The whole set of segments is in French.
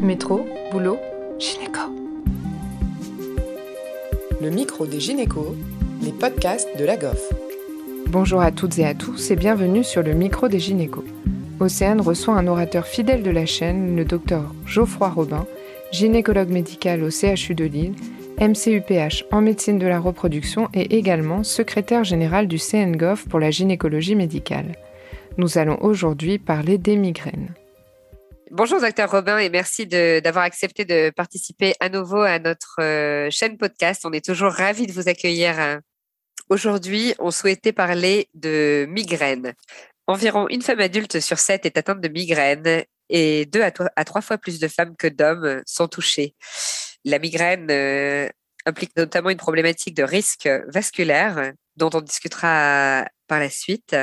Métro, boulot, gynéco. Le micro des gynécos, les podcasts de la GOF. Bonjour à toutes et à tous et bienvenue sur le micro des gynécos. Océane reçoit un orateur fidèle de la chaîne, le docteur Geoffroy Robin, gynécologue médical au CHU de Lille, MCUPH en médecine de la reproduction et également secrétaire général du CNGOF pour la gynécologie médicale. Nous allons aujourd'hui parler des migraines. Bonjour docteur Robin et merci d'avoir accepté de participer à nouveau à notre euh, chaîne podcast. On est toujours ravis de vous accueillir. Euh. Aujourd'hui, on souhaitait parler de migraines. Environ une femme adulte sur sept est atteinte de migraines et deux à, trois fois plus de femmes que d'hommes sont touchées. La migraine euh, implique notamment une problématique de risque vasculaire dont on discutera par la suite.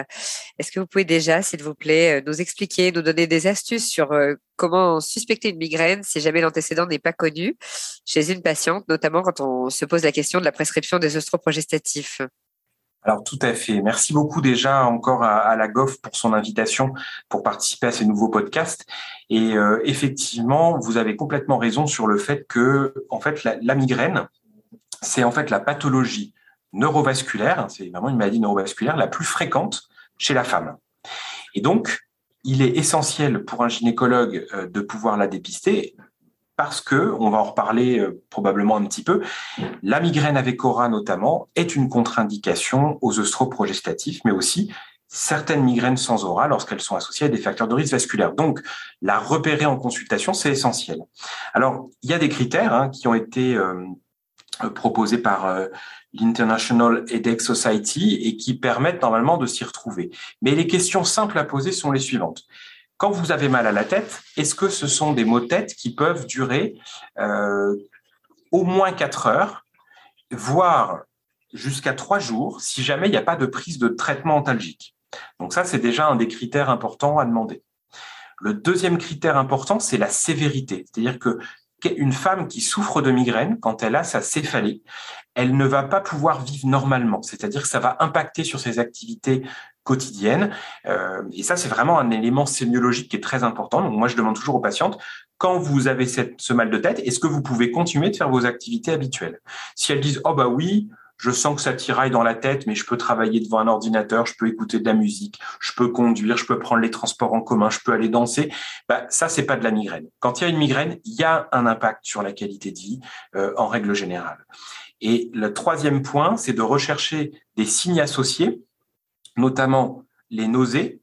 Est-ce que vous pouvez déjà, s'il vous plaît, euh, nous expliquer, nous donner des astuces sur euh, comment suspecter une migraine si jamais l'antécédent n'est pas connu chez une patiente, notamment quand on se pose la question de la prescription des oestroprogestatifs alors tout à fait. Merci beaucoup déjà encore à, la GOF pour son invitation pour participer à ces nouveaux podcasts. Et euh, effectivement, vous avez complètement raison sur le fait que en fait la migraine, c'est en fait la pathologie neurovasculaire, c'est vraiment une maladie neurovasculaire la plus fréquente chez la femme. Et donc, il est essentiel pour un gynécologue euh, de pouvoir la dépister parce que, on va en reparler euh, probablement un petit peu, la migraine avec aura notamment est une contre-indication aux œstroprogestatifs, mais aussi certaines migraines sans aura lorsqu'elles sont associées à des facteurs de risque vasculaire. Donc, la repérer en consultation, c'est essentiel. Alors, il y a des critères hein, qui ont été euh, proposés par l'International Headache Society et qui permettent normalement de s'y retrouver. Mais les questions simples à poser sont les suivantes. Quand vous avez mal à la tête, est-ce que ce sont des maux de tête qui peuvent durer euh, au moins 4 heures, voire jusqu'à 3 jours, si jamais il n'y a pas de prise de traitement antalgique? Donc ça, c'est déjà un des critères importants à demander. Le deuxième critère important, c'est la sévérité. C'est-à-dire que une femme qui souffre de migraine, quand elle a sa céphalée, elle ne va pas pouvoir vivre normalement. C'est-à-dire que ça va impacter sur ses activités quotidiennes. Euh, et ça, c'est vraiment un élément sémiologique qui est très important. Donc moi, je demande toujours aux patientes, quand vous avez ce mal de tête, est-ce que vous pouvez continuer de faire vos activités habituelles? Si elles disent, oh bah oui, je sens que ça tiraille dans la tête, mais je peux travailler devant un ordinateur, je peux écouter de la musique, je peux conduire, je peux prendre les transports en commun, je peux aller danser. Bah, ça, c'est pas de la migraine. Quand il y a une migraine, il y a un impact sur la qualité de vie euh, en règle générale. Et le troisième point, c'est de rechercher des signes associés, notamment les nausées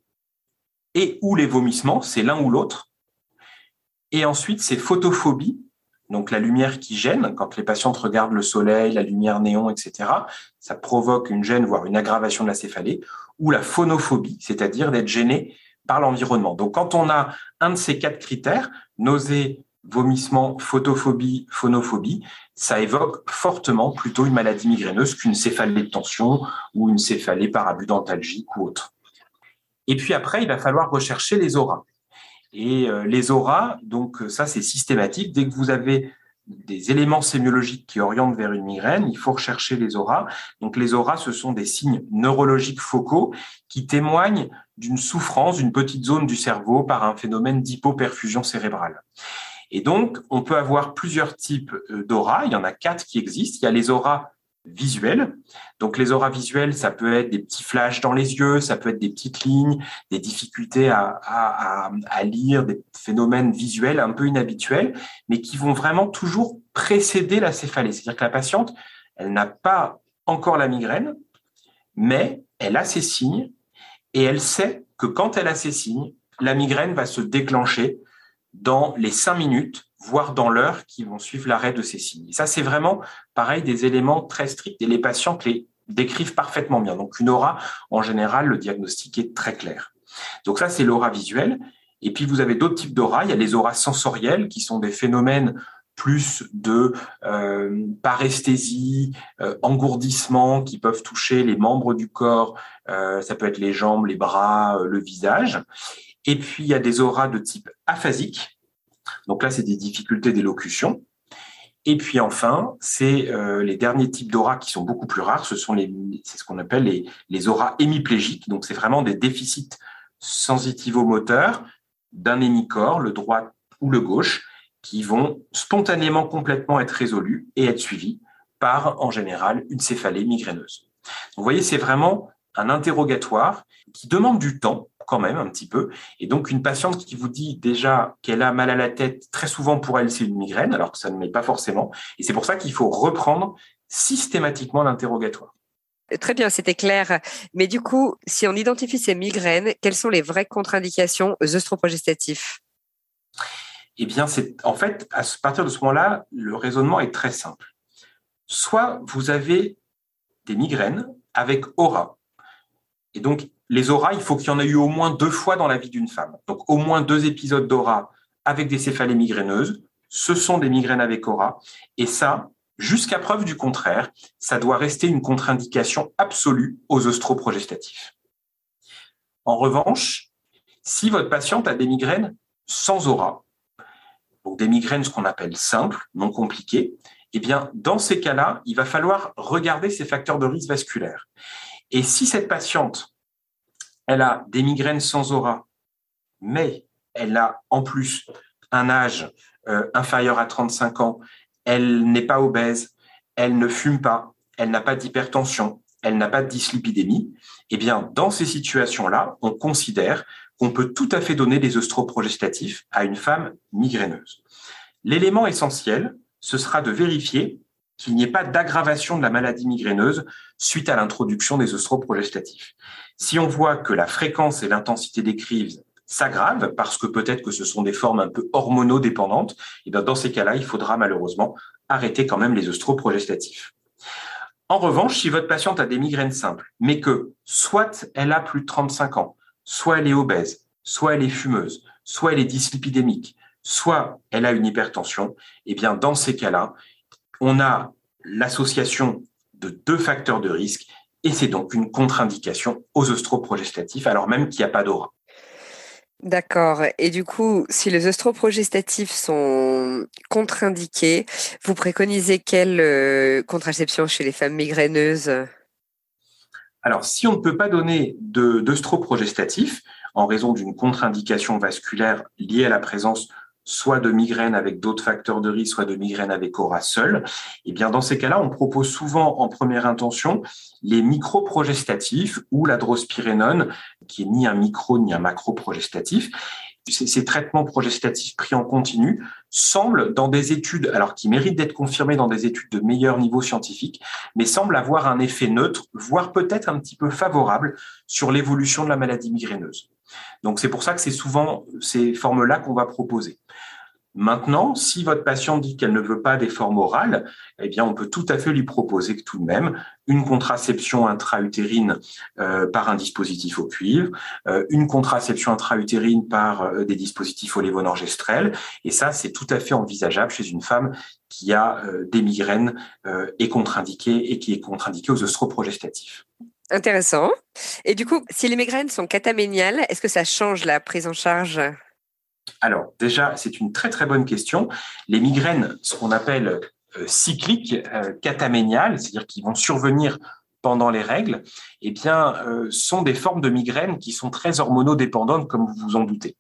et ou les vomissements, c'est l'un ou l'autre. Et ensuite, c'est photophobie, donc la lumière qui gêne, quand les patientes regardent le soleil, la lumière néon, etc., ça provoque une gêne, voire une aggravation de la céphalée, ou la phonophobie, c'est-à-dire d'être gêné par l'environnement. Donc quand on a un de ces quatre critères, nausée, vomissement, photophobie, phonophobie, ça évoque fortement plutôt une maladie migraineuse qu'une céphalée de tension ou une céphalée par abus ou autre. Et puis après, il va falloir rechercher les auras. Et euh, les auras, donc euh, ça c'est systématique. Dès que vous avez des éléments sémiologiques qui orientent vers une migraine, il faut rechercher les auras. Donc les auras, ce sont des signes neurologiques focaux qui témoignent d'une souffrance d'une petite zone du cerveau par un phénomène d'hypoperfusion cérébrale. Et donc, on peut avoir plusieurs types euh, d'auras. Il y en a quatre qui existent. Il y a les auras visuels. Donc les auras visuelles, ça peut être des petits flashs dans les yeux, ça peut être des petites lignes, des difficultés à, lire, des phénomènes visuels un peu inhabituels, mais qui vont vraiment toujours précéder la céphalée. C'est-à-dire que la patiente, elle n'a pas encore la migraine, mais elle a ses signes et elle sait que quand elle a ces signes, la migraine va se déclencher dans les cinq minutes voire dans l'heure qui vont suivre l'arrêt de ces signes. Et ça, c'est vraiment pareil des éléments très stricts et les patients les décrivent parfaitement bien. Donc une aura, en général, le diagnostic est très clair. Donc ça, c'est l'aura visuelle. Et puis vous avez d'autres types d'aura. Il y a les auras sensorielles qui sont des phénomènes plus de euh, paresthésie, euh, engourdissement qui peuvent toucher les membres du corps. Euh, ça peut être les jambes, les bras, le visage. Et puis il y a des auras de type aphasique donc là, c'est des difficultés d'élocution. Et puis enfin, c'est euh, les derniers types d'aura qui sont beaucoup plus rares. Ce sont les, c'est ce qu'on appelle les, les auras hémiplégiques. Donc c'est vraiment des déficits sensitivo-moteurs d'un hémicorps, le droit ou le gauche, qui vont spontanément complètement être résolus et être suivis par, en général, une céphalée migraineuse. vous voyez, c'est vraiment un interrogatoire qui demande du temps quand même un petit peu. Et donc une patiente qui vous dit déjà qu'elle a mal à la tête, très souvent pour elle c'est une migraine, alors que ça ne l'est pas forcément. Et c'est pour ça qu'il faut reprendre systématiquement l'interrogatoire. Très bien, c'était clair. Mais du coup, si on identifie ces migraines, quelles sont les vraies contre-indications aux œstroprogestatifs Eh bien, c'est en fait, à partir de ce moment-là, le raisonnement est très simple. Soit vous avez des migraines avec aura. Et donc, les auras, il faut qu'il y en ait eu au moins deux fois dans la vie d'une femme. Donc, au moins deux épisodes d'aura avec des céphalées migraineuses. Ce sont des migraines avec aura. Et ça, Jusqu'à preuve du contraire, ça doit rester une contre-indication absolue aux œstroprogestatifs. En revanche, si votre patiente a des migraines sans aura, donc des migraines ce qu'on appelle simples, non compliquées, eh bien, dans ces cas-là, il va falloir regarder ces facteurs de risque vasculaire. Et si cette patiente, elle a des migraines sans aura, mais elle a en plus un âge euh, inférieur à 35 ans elle n'est pas obèse, elle ne fume pas, elle n'a pas d'hypertension, elle n'a pas de dyslipidémie, eh bien, dans ces situations-là, on considère qu'on peut tout à fait donner des œstroprogestatifs à une femme migraineuse. L'élément essentiel, ce sera de vérifier qu'il n'y ait pas d'aggravation de la maladie migraineuse suite à l'introduction des œstroprogestatifs. Si on voit que la fréquence et l'intensité des crises s'aggravent parce que peut-être que ce sont des formes un peu hormonodépendantes, et bien dans ces cas-là, il faudra malheureusement arrêter quand même les œstroprogestatifs. En revanche, si votre patiente a des migraines simples, mais que soit elle a plus de 35 ans, soit elle est obèse, soit elle est fumeuse, soit elle est dyslipidémique, soit elle a une hypertension, et bien dans ces cas-là, on a l'association de deux facteurs de risque et c'est donc une contre-indication aux œstroprogestatifs alors même qu'il n'y a pas d'aura. D'accord. Et du coup, si les œstroprogestatifs sont contre-indiqués, vous préconisez quelle euh, contraception chez les femmes migraineuses? Alors, si on ne peut pas donner d'œstroprogestatifs en raison d'une contre-indication vasculaire liée à la présence soit de migraine avec d'autres facteurs de risque, soit de migraine avec aura seul, et eh bien dans ces cas-là, on propose souvent en première intention les microprogestatifs ou la drospirénone, qui est ni un micro ni un macroprogestatif. Ces traitements progestatifs pris en continu semblent, dans des études, alors qui méritent d'être confirmés dans des études de meilleur niveau scientifique, mais semblent avoir un effet neutre, voire peut-être un petit peu favorable sur l'évolution de la maladie migraineuse. Donc c'est pour ça que c'est souvent ces formes-là qu'on va proposer. Maintenant, si votre patient dit qu'elle ne veut pas des formes orales, eh bien, on peut tout à fait lui proposer tout de même une contraception intra-utérine euh, par un dispositif au cuivre, euh, une contraception intra-utérine par euh, des dispositifs au lévonorgestrel. Et ça, c'est tout à fait envisageable chez une femme qui a des migraines et et qui est contre-indiquée aux œstroprogestatifs. Intéressant. Et du coup, si les migraines sont cataméniales, est-ce que ça change la prise en charge? Alors, déjà, c'est une très très bonne question. Les migraines, ce qu'on appelle euh, cycliques, euh, cataméniales, c'est-à-dire qui vont survenir pendant les règles, eh bien, euh, sont des formes de migraines qui sont très hormonodépendantes, comme vous vous en doutez.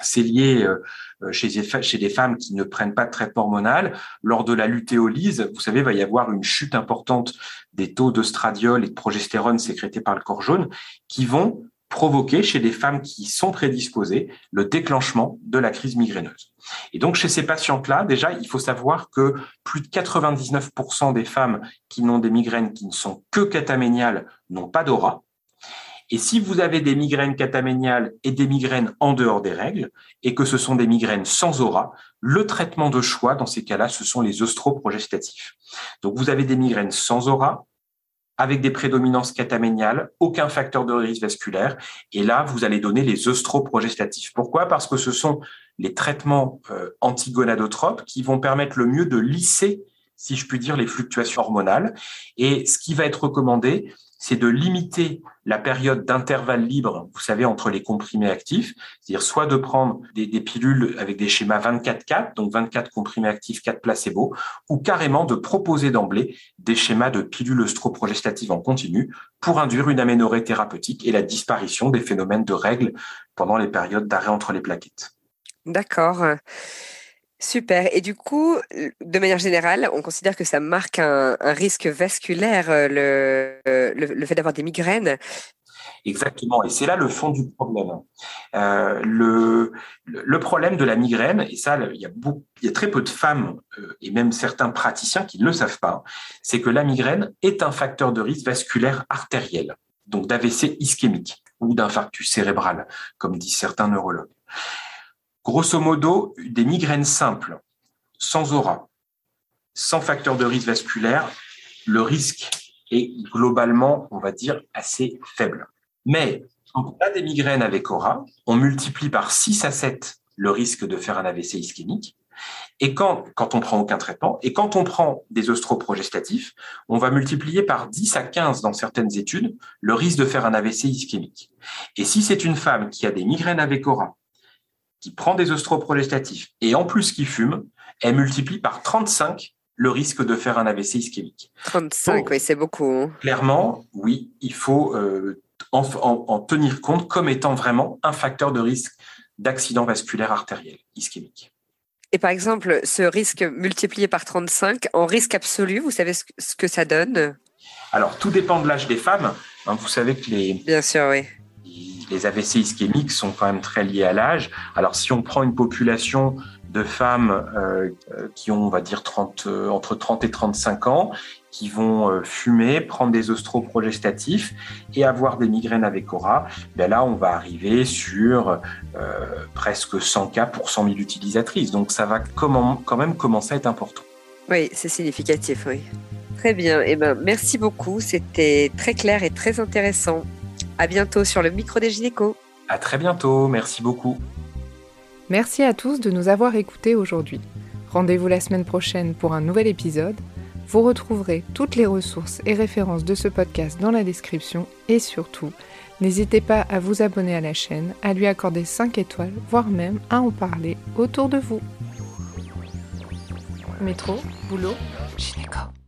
C'est lié euh, chez, chez des femmes qui ne prennent pas de traitement hormonal. Lors de la lutéolyse, vous savez, il va y avoir une chute importante des taux d'ostradiol et de progestérone sécrétés par le corps jaune qui vont provoquer chez des femmes qui sont prédisposées le déclenchement de la crise migraineuse. Et donc chez ces patientes-là, déjà, il faut savoir que plus de 99% des femmes qui n'ont des migraines qui ne sont que cataméniales n'ont pas d'aura. Et si vous avez des migraines cataméniales et des migraines en dehors des règles, et que ce sont des migraines sans aura, le traitement de choix dans ces cas-là, ce sont les œstroprogestatifs. Donc vous avez des migraines sans aura, avec des prédominances cataméniales, aucun facteur de risque vasculaire, et là, vous allez donner les œstroprogestatifs. Pourquoi? Parce que ce sont les traitements euh, antigonadotropes qui vont permettre le mieux de lisser si je puis dire, les fluctuations hormonales. Et ce qui va être recommandé, c'est de limiter la période d'intervalle libre, vous savez, entre les comprimés actifs, c'est-à-dire soit de prendre des, pilules avec des schémas 24-4, donc 24 comprimés actifs, 4 placebos, ou carrément de proposer d'emblée des schémas de pilules œstroprogestatives en continu pour induire une aménorrhée thérapeutique et la disparition des phénomènes de règles pendant les périodes d'arrêt entre les plaquettes. D'accord. Super. Et du coup, de manière générale, on considère que ça marque un, risque vasculaire, le, le, fait d'avoir des migraines? Exactement, et c'est là le fond du problème. Euh, le, problème de la migraine, et ça, il y a, très peu de femmes euh, et même certains praticiens qui ne le savent pas, c'est que la migraine est un facteur de risque vasculaire artériel, donc d'AVC ischémique ou d'infarctus cérébral, comme disent certains neurologues. Grosso modo, des migraines simples, sans aura, sans facteur de risque vasculaire, le risque est globalement, on va dire, assez faible. Mais quand on a des migraines avec aura, on multiplie par 6 à 7 le risque de faire un AVC ischémique. Et quand, quand on prend aucun traitement, et quand on prend des ostroprogestatifs, on va multiplier par 10 à 15 dans certaines études le risque de faire un AVC ischémique. Et si c'est une femme qui a des migraines avec aura, qui prend des ostroprogestatifs et en plus qui fume, elle multiplie par 35 le risque de faire un AVC ischémique. 35, oui, c'est beaucoup. Hein. Clairement, oui, il faut euh, en, tenir compte comme étant vraiment un facteur de risque d'accident vasculaire artériel ischémique. Et par exemple, ce risque multiplié par 35, en risque absolu, vous savez ce que ça donne? Alors, tout dépend de l'âge des femmes. Hein, vous savez que les, Bien sûr, oui les AVC ischémiques sont quand même très liés à l'âge. Alors, si on prend une population de femmes euh, qui ont, on va dire, 30, euh, entre 30 et 35 ans, qui vont euh, fumer, prendre des ostroprogestatifs et avoir des migraines avec aura, ben là, on va arriver sur presque 100 cas pour 100 000 utilisatrices. Donc, ça va quand même commencer à être important. Oui, c'est significatif, oui. Très bien. Eh ben, merci beaucoup. C'était très clair et très intéressant. À bientôt sur le micro des gynécos. À très bientôt, merci beaucoup. Merci à tous de nous avoir écoutés aujourd'hui. Rendez-vous la semaine prochaine pour un nouvel épisode. Vous retrouverez toutes les ressources et références de ce podcast dans la description et surtout, n'hésitez pas à vous abonner à la chaîne, à lui accorder 5 étoiles, voire même à en parler autour de vous. Métro, boulot, gynéco.